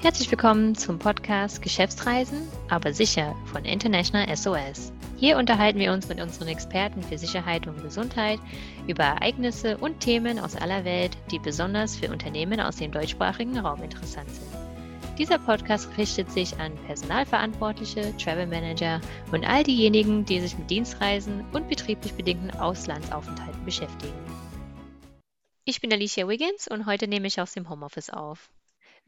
Herzlich willkommen zum Podcast Geschäftsreisen, aber sicher von International SOS. Hier unterhalten wir uns mit unseren Experten für Sicherheit und Gesundheit über Ereignisse und Themen aus aller Welt, die besonders für Unternehmen aus dem deutschsprachigen Raum interessant sind. Dieser Podcast richtet sich an Personalverantwortliche, Travel Manager und all diejenigen, die sich mit Dienstreisen und betrieblich bedingten Auslandsaufenthalten beschäftigen. Ich bin Alicia Wiggins und heute nehme ich aus dem Homeoffice auf.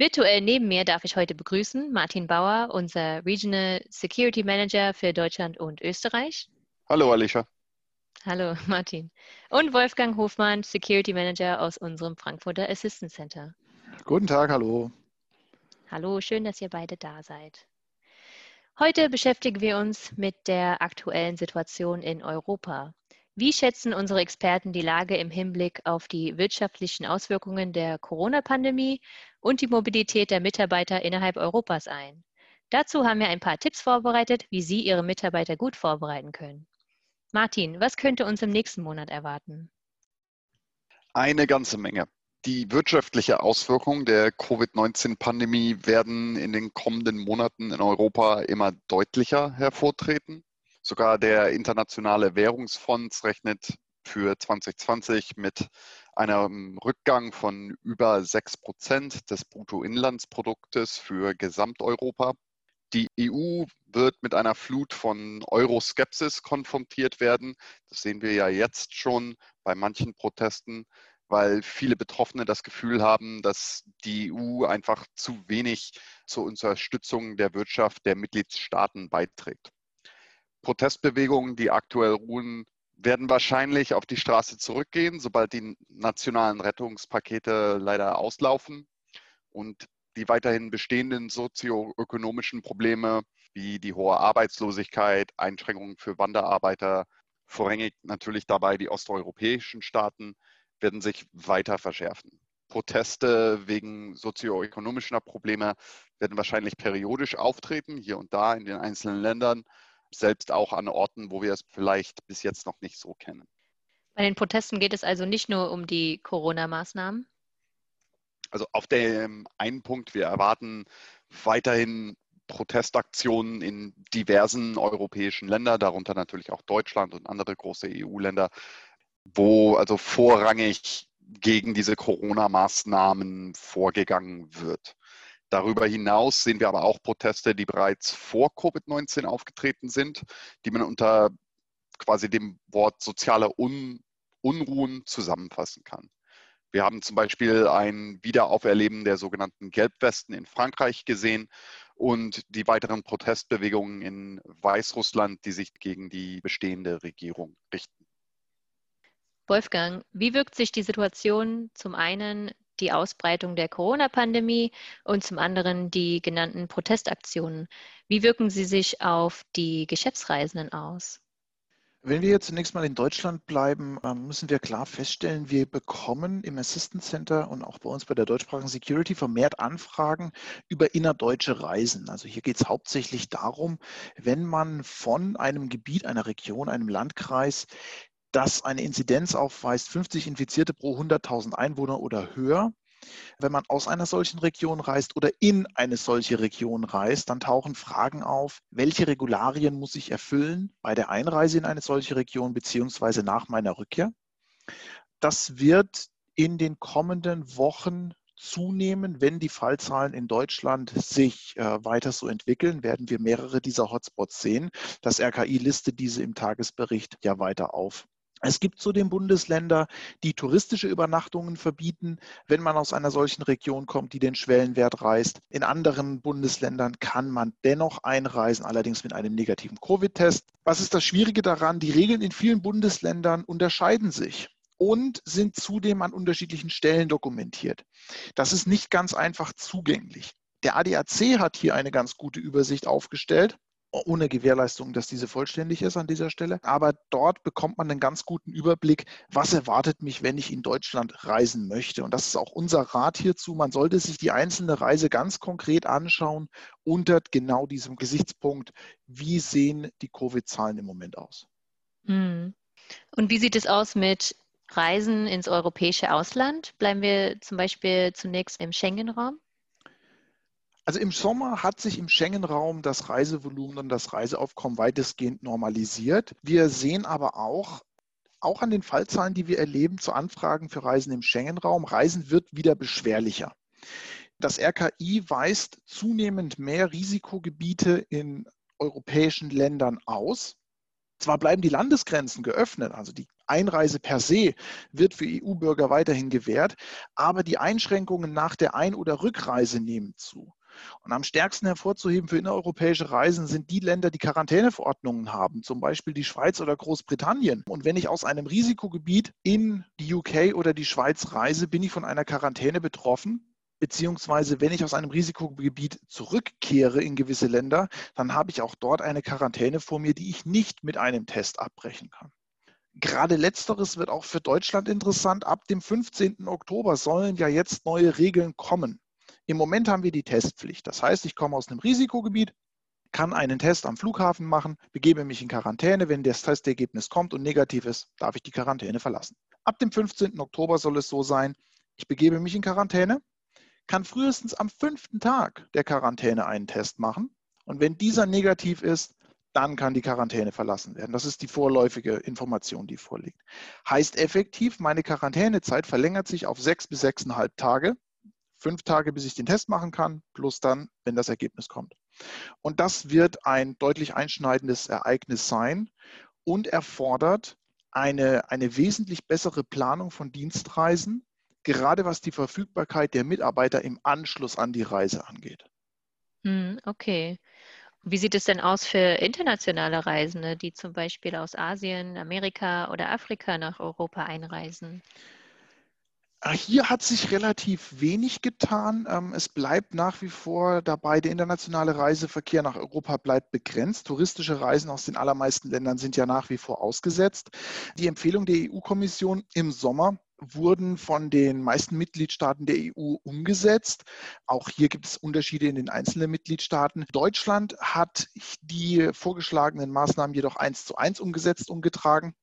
Virtuell neben mir darf ich heute begrüßen Martin Bauer, unser Regional Security Manager für Deutschland und Österreich. Hallo Alicia. Hallo Martin. Und Wolfgang Hofmann, Security Manager aus unserem Frankfurter Assistance Center. Guten Tag, hallo. Hallo, schön, dass ihr beide da seid. Heute beschäftigen wir uns mit der aktuellen Situation in Europa. Wie schätzen unsere Experten die Lage im Hinblick auf die wirtschaftlichen Auswirkungen der Corona-Pandemie und die Mobilität der Mitarbeiter innerhalb Europas ein? Dazu haben wir ein paar Tipps vorbereitet, wie Sie Ihre Mitarbeiter gut vorbereiten können. Martin, was könnte uns im nächsten Monat erwarten? Eine ganze Menge. Die wirtschaftliche Auswirkungen der Covid-19-Pandemie werden in den kommenden Monaten in Europa immer deutlicher hervortreten. Sogar der Internationale Währungsfonds rechnet für 2020 mit einem Rückgang von über 6 Prozent des Bruttoinlandsproduktes für Gesamteuropa. Die EU wird mit einer Flut von Euroskepsis konfrontiert werden. Das sehen wir ja jetzt schon bei manchen Protesten, weil viele Betroffene das Gefühl haben, dass die EU einfach zu wenig zur Unterstützung der Wirtschaft der Mitgliedstaaten beiträgt. Protestbewegungen, die aktuell ruhen, werden wahrscheinlich auf die Straße zurückgehen, sobald die nationalen Rettungspakete leider auslaufen und die weiterhin bestehenden sozioökonomischen Probleme wie die hohe Arbeitslosigkeit, Einschränkungen für Wanderarbeiter, vorrangig natürlich dabei die osteuropäischen Staaten, werden sich weiter verschärfen. Proteste wegen sozioökonomischer Probleme werden wahrscheinlich periodisch auftreten, hier und da in den einzelnen Ländern selbst auch an Orten, wo wir es vielleicht bis jetzt noch nicht so kennen. Bei den Protesten geht es also nicht nur um die Corona-Maßnahmen? Also auf dem einen Punkt, wir erwarten weiterhin Protestaktionen in diversen europäischen Ländern, darunter natürlich auch Deutschland und andere große EU-Länder, wo also vorrangig gegen diese Corona-Maßnahmen vorgegangen wird. Darüber hinaus sehen wir aber auch Proteste, die bereits vor Covid-19 aufgetreten sind, die man unter quasi dem Wort soziale Un Unruhen zusammenfassen kann. Wir haben zum Beispiel ein Wiederauferleben der sogenannten Gelbwesten in Frankreich gesehen und die weiteren Protestbewegungen in Weißrussland, die sich gegen die bestehende Regierung richten. Wolfgang, wie wirkt sich die Situation zum einen die Ausbreitung der Corona-Pandemie und zum anderen die genannten Protestaktionen. Wie wirken sie sich auf die Geschäftsreisenden aus? Wenn wir jetzt zunächst mal in Deutschland bleiben, ähm, müssen wir klar feststellen, wir bekommen im Assistance Center und auch bei uns bei der deutschsprachigen Security vermehrt Anfragen über innerdeutsche Reisen. Also hier geht es hauptsächlich darum, wenn man von einem Gebiet, einer Region, einem Landkreis das eine Inzidenz aufweist, 50 Infizierte pro 100.000 Einwohner oder höher. Wenn man aus einer solchen Region reist oder in eine solche Region reist, dann tauchen Fragen auf, welche Regularien muss ich erfüllen bei der Einreise in eine solche Region beziehungsweise nach meiner Rückkehr. Das wird in den kommenden Wochen zunehmen, wenn die Fallzahlen in Deutschland sich äh, weiter so entwickeln, werden wir mehrere dieser Hotspots sehen. Das RKI listet diese im Tagesbericht ja weiter auf. Es gibt zudem Bundesländer, die touristische Übernachtungen verbieten, wenn man aus einer solchen Region kommt, die den Schwellenwert reißt. In anderen Bundesländern kann man dennoch einreisen, allerdings mit einem negativen Covid-Test. Was ist das Schwierige daran? Die Regeln in vielen Bundesländern unterscheiden sich und sind zudem an unterschiedlichen Stellen dokumentiert. Das ist nicht ganz einfach zugänglich. Der ADAC hat hier eine ganz gute Übersicht aufgestellt ohne Gewährleistung, dass diese vollständig ist an dieser Stelle. Aber dort bekommt man einen ganz guten Überblick, was erwartet mich, wenn ich in Deutschland reisen möchte. Und das ist auch unser Rat hierzu. Man sollte sich die einzelne Reise ganz konkret anschauen unter genau diesem Gesichtspunkt, wie sehen die Covid-Zahlen im Moment aus. Hm. Und wie sieht es aus mit Reisen ins europäische Ausland? Bleiben wir zum Beispiel zunächst im Schengen-Raum? Also im Sommer hat sich im Schengen-Raum das Reisevolumen und das Reiseaufkommen weitestgehend normalisiert. Wir sehen aber auch, auch an den Fallzahlen, die wir erleben zu Anfragen für Reisen im Schengen-Raum, Reisen wird wieder beschwerlicher. Das RKI weist zunehmend mehr Risikogebiete in europäischen Ländern aus. Zwar bleiben die Landesgrenzen geöffnet, also die Einreise per se wird für EU-Bürger weiterhin gewährt, aber die Einschränkungen nach der Ein- oder Rückreise nehmen zu. Und am stärksten hervorzuheben für innereuropäische Reisen sind die Länder, die Quarantäneverordnungen haben, zum Beispiel die Schweiz oder Großbritannien. Und wenn ich aus einem Risikogebiet in die UK oder die Schweiz reise, bin ich von einer Quarantäne betroffen. Beziehungsweise, wenn ich aus einem Risikogebiet zurückkehre in gewisse Länder, dann habe ich auch dort eine Quarantäne vor mir, die ich nicht mit einem Test abbrechen kann. Gerade letzteres wird auch für Deutschland interessant. Ab dem 15. Oktober sollen ja jetzt neue Regeln kommen. Im Moment haben wir die Testpflicht. Das heißt, ich komme aus einem Risikogebiet, kann einen Test am Flughafen machen, begebe mich in Quarantäne. Wenn das Testergebnis kommt und negativ ist, darf ich die Quarantäne verlassen. Ab dem 15. Oktober soll es so sein, ich begebe mich in Quarantäne, kann frühestens am fünften Tag der Quarantäne einen Test machen. Und wenn dieser negativ ist, dann kann die Quarantäne verlassen werden. Das ist die vorläufige Information, die vorliegt. Heißt effektiv, meine Quarantänezeit verlängert sich auf sechs bis sechseinhalb Tage fünf Tage, bis ich den Test machen kann, plus dann, wenn das Ergebnis kommt. Und das wird ein deutlich einschneidendes Ereignis sein und erfordert eine, eine wesentlich bessere Planung von Dienstreisen, gerade was die Verfügbarkeit der Mitarbeiter im Anschluss an die Reise angeht. Hm, okay. Wie sieht es denn aus für internationale Reisende, die zum Beispiel aus Asien, Amerika oder Afrika nach Europa einreisen? Ah, hier hat sich relativ wenig getan. Ähm, es bleibt nach wie vor dabei, der internationale Reiseverkehr nach Europa bleibt begrenzt. Touristische Reisen aus den allermeisten Ländern sind ja nach wie vor ausgesetzt. Die Empfehlung der EU-Kommission im Sommer wurden von den meisten Mitgliedstaaten der EU umgesetzt. Auch hier gibt es Unterschiede in den einzelnen Mitgliedstaaten. Deutschland hat die vorgeschlagenen Maßnahmen jedoch eins zu eins umgesetzt, umgetragen.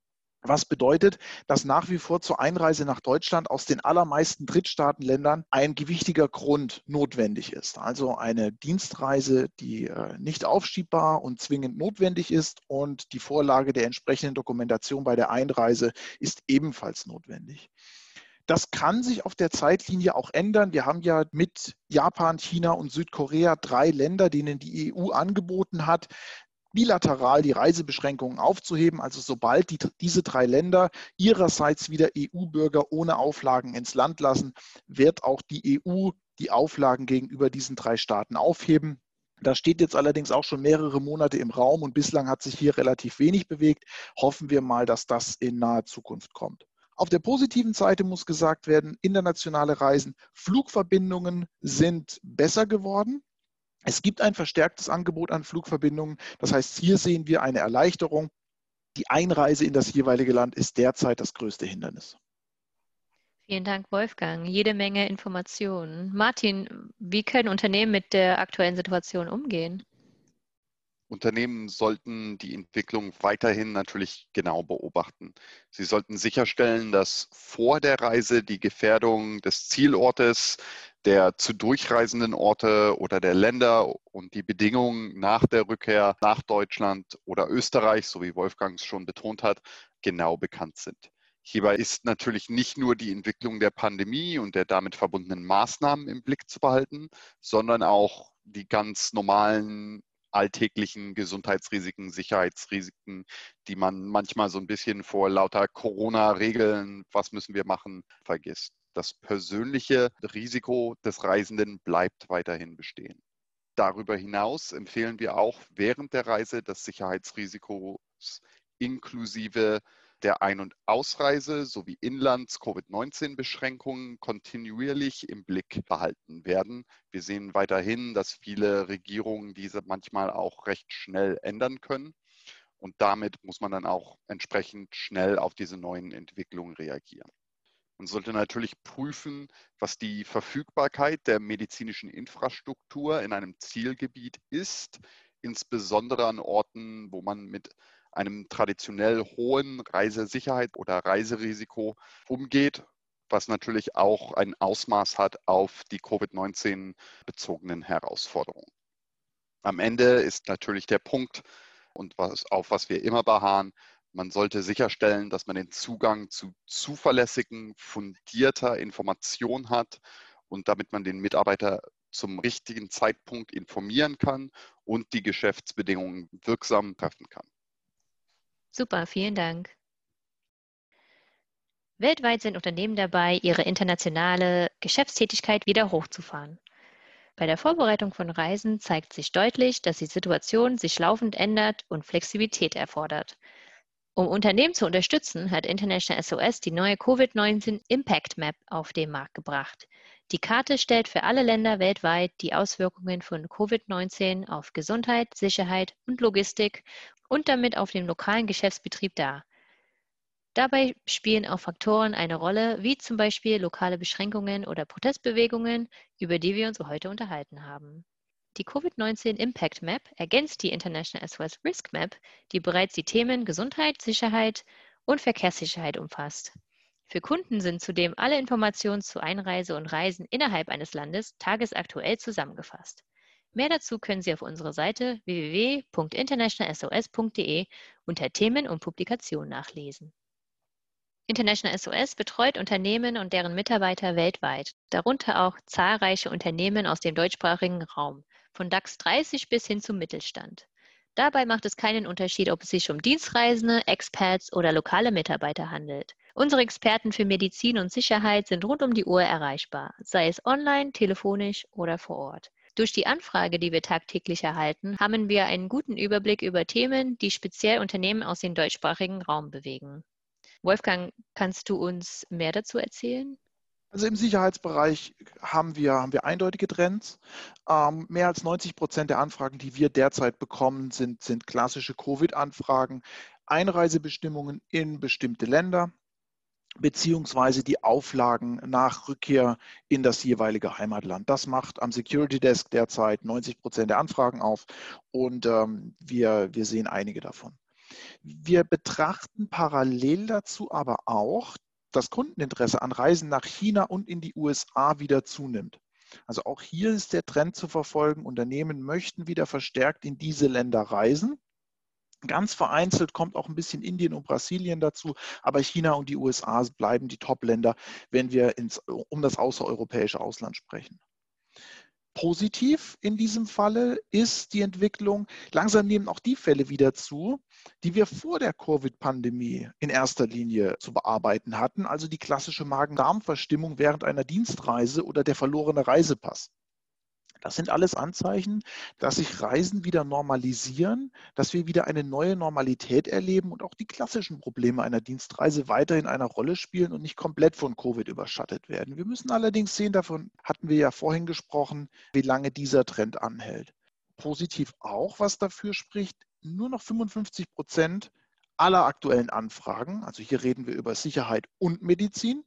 Was bedeutet, dass nach wie vor zur Einreise nach Deutschland aus den allermeisten Drittstaatenländern ein gewichtiger Grund notwendig ist. Also eine Dienstreise, die äh, nicht aufschiebbar und zwingend notwendig ist und die Vorlage der entsprechenden Dokumentation bei der Einreise ist ebenfalls notwendig. Das kann sich auf der Zeitlinie auch ändern. Wir haben ja mit Japan, China und Südkorea drei Länder, denen die EU angeboten hat, bilateral die Reisebeschränkungen aufzuheben. Also sobald die, diese drei Länder ihrerseits wieder EU-Bürger ohne Auflagen ins Land lassen, wird auch die EU die Auflagen gegenüber diesen drei Staaten aufheben. Das steht jetzt allerdings auch schon mehrere Monate im Raum und bislang hat sich hier relativ wenig bewegt. Hoffen wir mal, dass das in naher Zukunft kommt. Auf der positiven Seite muss gesagt werden, internationale Reisen, Flugverbindungen sind besser geworden. Es gibt ein verstärktes Angebot an Flugverbindungen. Das heißt, hier sehen wir eine Erleichterung. Die Einreise in das jeweilige Land ist derzeit das größte Hindernis. Vielen Dank, Wolfgang. Jede Menge Informationen. Martin, wie können Unternehmen mit der aktuellen Situation umgehen? Unternehmen sollten die Entwicklung weiterhin natürlich genau beobachten. Sie sollten sicherstellen, dass vor der Reise die Gefährdung des Zielortes der zu durchreisenden Orte oder der Länder und die Bedingungen nach der Rückkehr nach Deutschland oder Österreich, so wie Wolfgang es schon betont hat, genau bekannt sind. Hierbei ist natürlich nicht nur die Entwicklung der Pandemie und der damit verbundenen Maßnahmen im Blick zu behalten, sondern auch die ganz normalen alltäglichen Gesundheitsrisiken, Sicherheitsrisiken, die man manchmal so ein bisschen vor lauter Corona-Regeln, was müssen wir machen, vergisst das persönliche Risiko des Reisenden bleibt weiterhin bestehen. Darüber hinaus empfehlen wir auch während der Reise das Sicherheitsrisiko inklusive der Ein- und Ausreise sowie Inlands-Covid-19-Beschränkungen kontinuierlich im Blick behalten werden. Wir sehen weiterhin, dass viele Regierungen diese manchmal auch recht schnell ändern können. Und damit muss man dann auch entsprechend schnell auf diese neuen Entwicklungen reagieren. Man sollte natürlich prüfen, was die Verfügbarkeit der medizinischen Infrastruktur in einem Zielgebiet ist, insbesondere an Orten, wo man mit einem traditionell hohen Reisesicherheit oder Reiserisiko umgeht. was natürlich auch ein Ausmaß hat auf die Covid-19 bezogenen Herausforderungen. Am Ende ist natürlich der Punkt, und was, auf was wir immer beharren, man sollte sicherstellen, dass man den Zugang zu zuverlässigen, fundierter Information hat und damit man den Mitarbeiter zum richtigen Zeitpunkt informieren kann und die Geschäftsbedingungen wirksam treffen kann. Super, vielen Dank. Weltweit sind Unternehmen dabei, ihre internationale Geschäftstätigkeit wieder hochzufahren. Bei der Vorbereitung von Reisen zeigt sich deutlich, dass die Situation sich laufend ändert und Flexibilität erfordert. Um Unternehmen zu unterstützen, hat International SOS die neue Covid-19 Impact Map auf den Markt gebracht. Die Karte stellt für alle Länder weltweit die Auswirkungen von Covid-19 auf Gesundheit, Sicherheit und Logistik und damit auf den lokalen Geschäftsbetrieb dar. Dabei spielen auch Faktoren eine Rolle, wie zum Beispiel lokale Beschränkungen oder Protestbewegungen, über die wir uns heute unterhalten haben. Die Covid-19 Impact Map ergänzt die International SOS Risk Map, die bereits die Themen Gesundheit, Sicherheit und Verkehrssicherheit umfasst. Für Kunden sind zudem alle Informationen zu Einreise und Reisen innerhalb eines Landes tagesaktuell zusammengefasst. Mehr dazu können Sie auf unserer Seite www.internationalsos.de unter Themen und Publikationen nachlesen. International SOS betreut Unternehmen und deren Mitarbeiter weltweit, darunter auch zahlreiche Unternehmen aus dem deutschsprachigen Raum, von DAX 30 bis hin zum Mittelstand. Dabei macht es keinen Unterschied, ob es sich um Dienstreisende, Expats oder lokale Mitarbeiter handelt. Unsere Experten für Medizin und Sicherheit sind rund um die Uhr erreichbar, sei es online, telefonisch oder vor Ort. Durch die Anfrage, die wir tagtäglich erhalten, haben wir einen guten Überblick über Themen, die speziell Unternehmen aus dem deutschsprachigen Raum bewegen. Wolfgang, kannst du uns mehr dazu erzählen? Also im Sicherheitsbereich haben wir, haben wir eindeutige Trends. Ähm, mehr als 90 Prozent der Anfragen, die wir derzeit bekommen, sind, sind klassische Covid-Anfragen, Einreisebestimmungen in bestimmte Länder beziehungsweise die Auflagen nach Rückkehr in das jeweilige Heimatland. Das macht am Security Desk derzeit 90 Prozent der Anfragen auf und ähm, wir, wir sehen einige davon. Wir betrachten parallel dazu aber auch, dass Kundeninteresse an Reisen nach China und in die USA wieder zunimmt. Also auch hier ist der Trend zu verfolgen. Unternehmen möchten wieder verstärkt in diese Länder reisen. Ganz vereinzelt kommt auch ein bisschen Indien und Brasilien dazu, aber China und die USA bleiben die Top-Länder, wenn wir ins, um das außereuropäische Ausland sprechen. Positiv in diesem Falle ist die Entwicklung, langsam nehmen auch die Fälle wieder zu, die wir vor der Covid-Pandemie in erster Linie zu bearbeiten hatten, also die klassische Magen-Darm-Verstimmung während einer Dienstreise oder der verlorene Reisepass. Das sind alles Anzeichen, dass sich Reisen wieder normalisieren, dass wir wieder eine neue Normalität erleben und auch die klassischen Probleme einer Dienstreise weiterhin eine Rolle spielen und nicht komplett von Covid überschattet werden. Wir müssen allerdings sehen, davon hatten wir ja vorhin gesprochen, wie lange dieser Trend anhält. Positiv auch, was dafür spricht, nur noch 55 Prozent aller aktuellen Anfragen, also hier reden wir über Sicherheit und Medizin,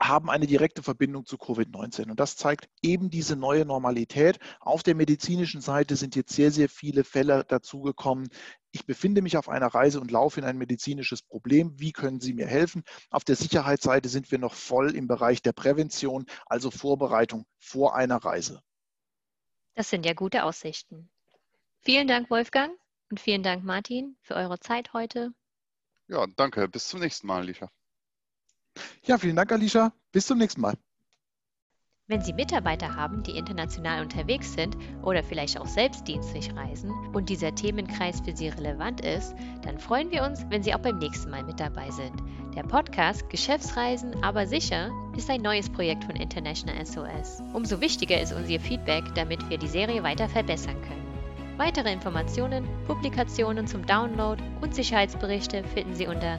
haben eine direkte Verbindung zu Covid-19. Und das zeigt eben diese neue Normalität. Auf der medizinischen Seite sind jetzt sehr, sehr viele Fälle dazugekommen. Ich befinde mich auf einer Reise und laufe in ein medizinisches Problem. Wie können Sie mir helfen? Auf der Sicherheitsseite sind wir noch voll im Bereich der Prävention, also Vorbereitung vor einer Reise. Das sind ja gute Aussichten. Vielen Dank, Wolfgang, und vielen Dank, Martin, für eure Zeit heute. Ja, danke. Bis zum nächsten Mal, Alicia. Ja, vielen Dank, Alicia. Bis zum nächsten Mal. Wenn Sie Mitarbeiter haben, die international unterwegs sind oder vielleicht auch selbst dienstlich reisen und dieser Themenkreis für Sie relevant ist, dann freuen wir uns, wenn Sie auch beim nächsten Mal mit dabei sind. Der Podcast Geschäftsreisen aber sicher ist ein neues Projekt von International SOS. Umso wichtiger ist uns Ihr Feedback, damit wir die Serie weiter verbessern können. Weitere Informationen, Publikationen zum Download und Sicherheitsberichte finden Sie unter